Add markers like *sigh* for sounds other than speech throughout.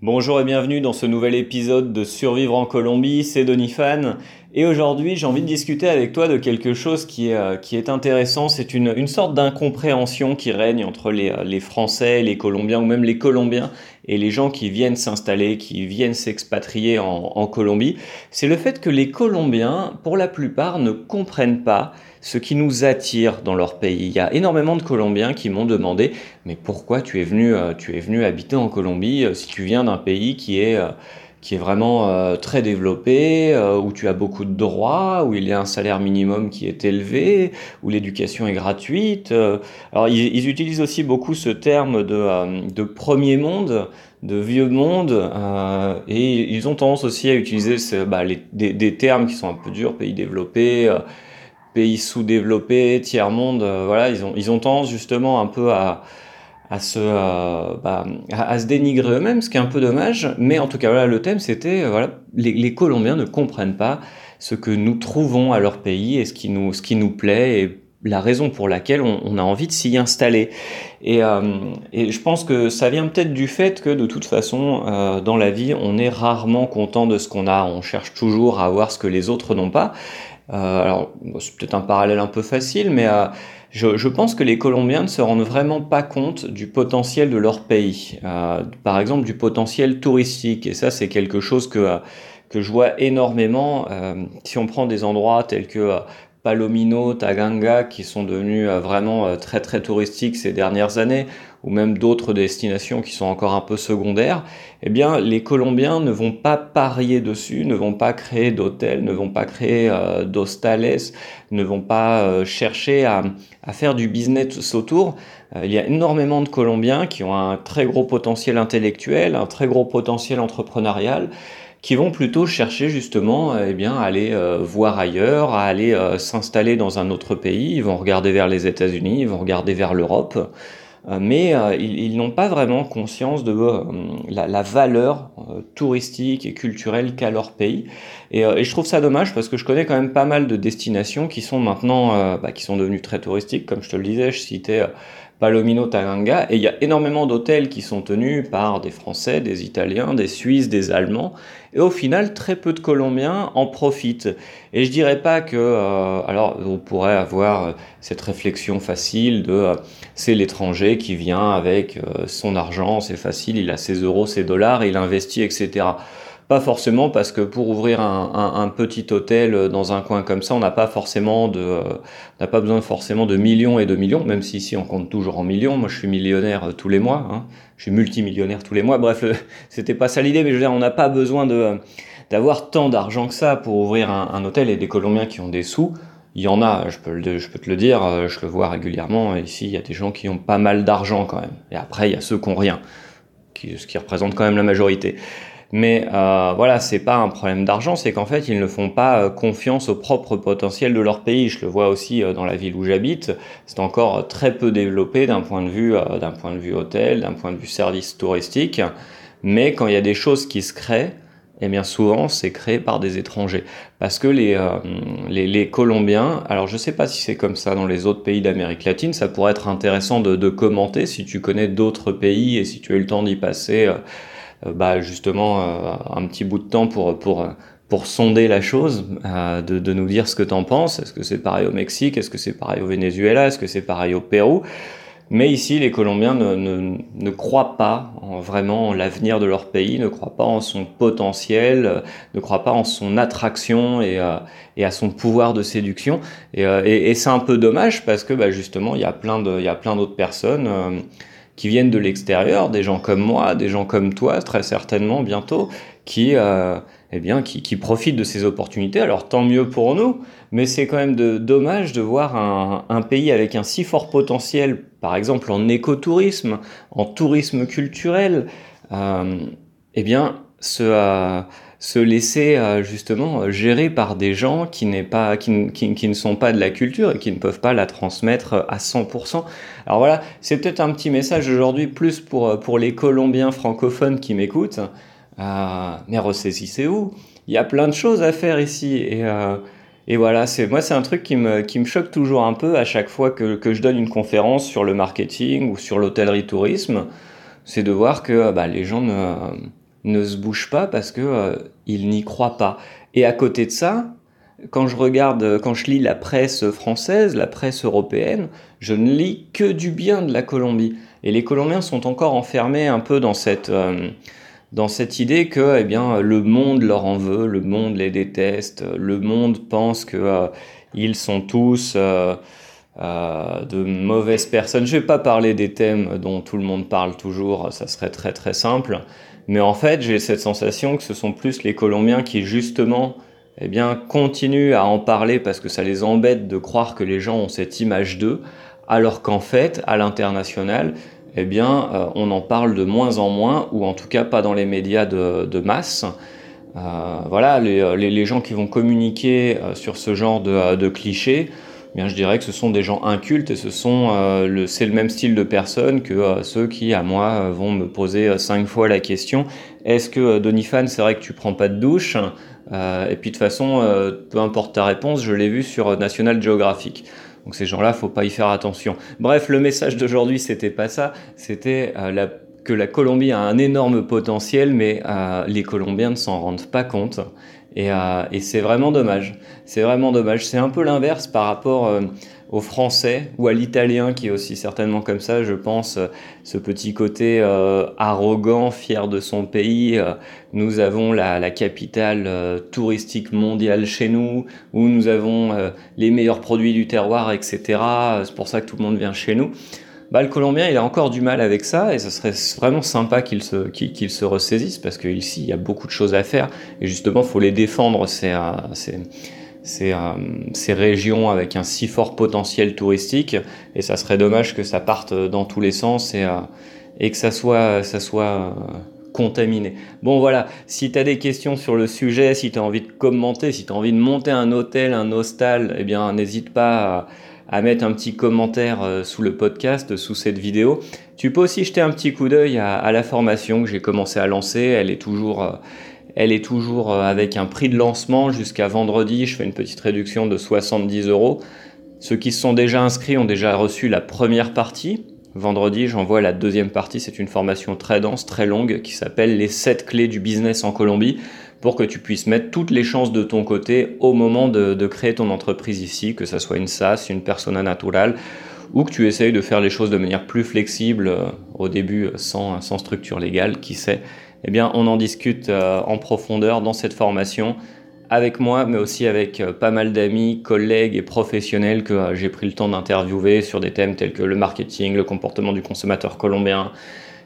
Bonjour et bienvenue dans ce nouvel épisode de Survivre en Colombie, c'est Donifan. Et aujourd'hui j'ai envie de discuter avec toi de quelque chose qui est, euh, qui est intéressant, c'est une, une sorte d'incompréhension qui règne entre les, euh, les Français, les Colombiens ou même les Colombiens et les gens qui viennent s'installer, qui viennent s'expatrier en, Colombie. C'est le fait que les Colombiens, pour la plupart, ne comprennent pas ce qui nous attire dans leur pays. Il y a énormément de Colombiens qui m'ont demandé mais pourquoi tu es venu, euh, tu es venu habiter en Colombie si tu viens d'un pays qui est qui est vraiment très développé, où tu as beaucoup de droits, où il y a un salaire minimum qui est élevé, où l'éducation est gratuite. alors ils, utilisent aussi beaucoup ce terme de, de premier monde, de vieux monde, et ils ont tendance aussi à utiliser bah, des, des, termes qui sont un peu durs, pays développé pays sous-développés, tiers-monde, euh, voilà, ils ont, ils ont tendance justement un peu à, à se, euh, bah, à, se dénigrer eux-mêmes, ce qui est un peu dommage. Mais en tout cas, voilà, le thème c'était, euh, voilà, les, Colombiens ne comprennent pas ce que nous trouvons à leur pays et ce qui nous, ce qui nous plaît et la raison pour laquelle on, a envie de s'y installer. Et, et, je pense que ça vient peut-être du fait que de toute façon, dans la vie, on est rarement content de ce qu'on a. On cherche toujours à avoir ce que les autres n'ont pas. Euh, alors, c'est peut-être un parallèle un peu facile, mais euh, je, pense que les Colombiens ne se rendent vraiment pas compte du potentiel de leur pays. Euh, par exemple, du potentiel touristique. Et ça, c'est quelque chose que, que je vois énormément. si on prend des endroits tels que Palomino, Taganga, qui sont devenus vraiment très très touristiques ces dernières années, ou même d'autres destinations qui sont encore un peu secondaires, eh bien, les Colombiens ne vont pas parier dessus, ne vont pas créer d'hôtels, ne vont pas créer euh, d'hostales, ne vont pas euh, chercher à, à, faire du business autour. Euh, il y a énormément de Colombiens qui ont un très gros potentiel intellectuel, un très gros potentiel entrepreneurial, qui vont plutôt chercher justement eh bien, à aller euh, voir ailleurs, à aller s'installer dans un autre pays. Ils vont regarder vers les États-Unis, ils vont regarder vers l'Europe. Euh, mais euh, ils, n'ont pas vraiment conscience de euh, la, valeur touristique et culturelle qu'a leur pays. Et, je trouve ça dommage parce que je connais quand même pas mal de destinations qui sont maintenant, bah, qui sont devenues très touristiques, comme je te le disais, je citais Palomino Taganga, et il y a énormément d'hôtels qui sont tenus par des Français, des Italiens, des Suisses, des Allemands, et au final, très peu de Colombiens en profitent. Et je dirais pas que, euh, alors, on pourrait avoir cette réflexion facile de euh, c'est l'étranger qui vient avec euh, son argent, c'est facile, il a ses euros, ses dollars, il investit, etc. Pas forcément parce que pour ouvrir un, petit hôtel euh, dans un coin comme ça, on n'a pas forcément de, euh, n'a pas besoin forcément de millions et de millions, même si ici on compte toujours en millions. Moi, je suis millionnaire euh, tous les mois, hein. je suis multimillionnaire tous les mois. Bref, *laughs* c'était pas ça l'idée, mais je veux dire, on n'a pas besoin de d'avoir tant d'argent que ça pour ouvrir un, hôtel. Et des Colombiens qui ont des sous, il y en a. Je peux, te le dire, je le vois régulièrement. Ici, il y a des gens qui ont pas mal d'argent quand même. Et après, il y a ceux qui ont rien, ce qui représente quand même la majorité. Mais euh, voilà, c'est pas un problème d'argent, c'est qu'en fait, ils ne font pas euh, confiance au propre potentiel de leur pays. Je le vois aussi euh, dans la ville où j'habite. C'est encore très peu développé d'un point de vue, euh, d'un point de vue hôtel, d'un point de vue service touristique. Mais quand il y a des choses qui se créent, eh bien souvent c'est créé par des étrangers. Parce que les, euh, les, les, Colombiens, alors je sais pas si c'est comme ça dans les autres pays d'Amérique latine, ça pourrait être intéressant de, de commenter si tu connais d'autres pays et si tu as eu le temps d'y passer. Euh, bah, justement euh, un petit bout de temps pour, pour, pour sonder la chose, euh, de, de, nous dire ce que tu en penses. Est-ce que c'est pareil au Mexique? Est-ce que c'est pareil au Venezuela? Est-ce que c'est pareil au Pérou? Mais ici, les Colombiens ne, ne, ne croient pas en, vraiment en l'avenir de leur pays, ne croient pas en son potentiel, ne croient pas en son attraction et, euh, et à son pouvoir de séduction. Et, et, c'est un peu dommage parce que bah, justement, il y a plein il y a plein d'autres personnes qui viennent de l'extérieur, des gens comme moi, des gens comme toi, très certainement bientôt, qui, euh, eh profitent de ces opportunités. Alors tant mieux pour nous, mais c'est quand même dommage de voir un, pays avec un si fort potentiel, par exemple en écotourisme, en tourisme culturel, euh, eh bien, se, se laisser euh, justement gérer par des gens qui, pas, qui, qui, ne sont pas de la culture et qui ne peuvent pas la transmettre à 100%. Alors voilà, c'est peut-être un petit message aujourd'hui plus pour, pour les Colombiens francophones qui m'écoutent. Euh, mais ressaisissez-vous, il y a plein de choses à faire ici. Et, euh, et voilà, c'est moi c'est un truc qui me, qui me choque toujours un peu à chaque fois que, que je donne une conférence sur le marketing ou sur l'hôtellerie tourisme, c'est de voir que bah, les gens ne ne se bougent pas parce que ils n'y croient pas. Et à côté de ça, quand je regarde, quand je lis la presse française, la presse européenne, je ne lis que du bien de la Colombie. Et les Colombiens sont encore enfermés un peu dans cette, dans cette idée que eh bien, le monde leur en veut, le monde les déteste, le monde pense que ils sont tous euh, de mauvaises personnes. Je vais pas parler des thèmes dont tout le monde parle toujours, ça serait très très simple. Mais en fait, j'ai cette sensation que ce sont plus les Colombiens qui justement eh continuent à en parler parce que ça les embête de croire que les gens ont cette image d'eux, alors qu'en fait, à l'international, eh euh, on en parle de moins en moins, ou en tout cas pas dans les médias de, masse. Euh, voilà, les, gens qui vont communiquer sur ce genre de clichés, je dirais que ce sont des gens incultes et ce sont euh, le, c'est le même style de personnes que euh, ceux qui, à moi, euh, vont me poser cinq fois la question est-ce que Donifan, c'est vrai que tu prends pas de douche? Et puis de toute façon, peu importe ta réponse, je l'ai vu sur National Geographic. Donc ces gens-là, faut pas y faire attention. Bref, le message d'aujourd'hui, c'était pas ça. C'était que la Colombie a un énorme potentiel, mais les Colombiens ne s'en rendent pas compte. Euh, et, c'est vraiment dommage. C'est vraiment dommage. C'est un peu l'inverse par rapport euh, au français ou à l'italien qui est aussi certainement comme ça, je pense, euh, ce petit côté arrogant, fier de son pays. nous avons la, la capitale touristique mondiale chez nous, où nous avons les meilleurs produits du terroir, etc. C'est pour ça que tout le monde vient chez nous bah, le Colombien, il a encore du mal avec ça et ce serait vraiment sympa qu'il se, qu'il, se ressaisisse parce qu'ici, il y a beaucoup de choses à faire. Et justement, il faut les défendre, ces, euh, ces, euh, ces, régions avec un si fort potentiel touristique. Et ça serait dommage que ça parte dans tous les sens et, euh, et que ça soit, ça soit contaminé. Bon voilà, si tu as des questions sur le sujet, si tu as envie de commenter, si tu as envie de monter un hôtel, un hostel, eh bien n'hésite pas à à mettre un petit commentaire euh, sous le podcast, sous cette vidéo. Tu peux aussi jeter un petit coup d'œil à, la formation que j'ai commencé à lancer. Elle est toujours, euh, elle est toujours euh, avec un prix de lancement jusqu'à vendredi. Je fais une petite réduction de 70 euros. Ceux qui se sont déjà inscrits ont déjà reçu la première partie. Vendredi, j'envoie la deuxième partie. C'est une formation très dense, très longue, qui s'appelle Les 7 clés du business en Colombie pour que tu puisses mettre toutes les chances de ton côté au moment de, créer ton entreprise ici, que ce soit une SaaS, une persona naturale, ou que tu essayes de faire les choses de manière plus flexible euh, au début sans, sans structure légale, qui sait. Eh bien, on en discute euh, en profondeur dans cette formation avec moi, mais aussi avec euh, pas mal d'amis, collègues et professionnels que j'ai pris le temps d'interviewer sur des thèmes tels que le marketing, le comportement du consommateur colombien,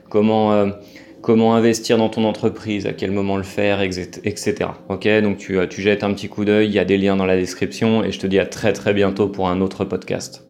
comment comment investir dans ton entreprise, à quel moment le faire, etc. Ok, donc tu, tu jettes un petit coup d'œil, il y a des liens dans la description et je te dis à très très bientôt pour un autre podcast.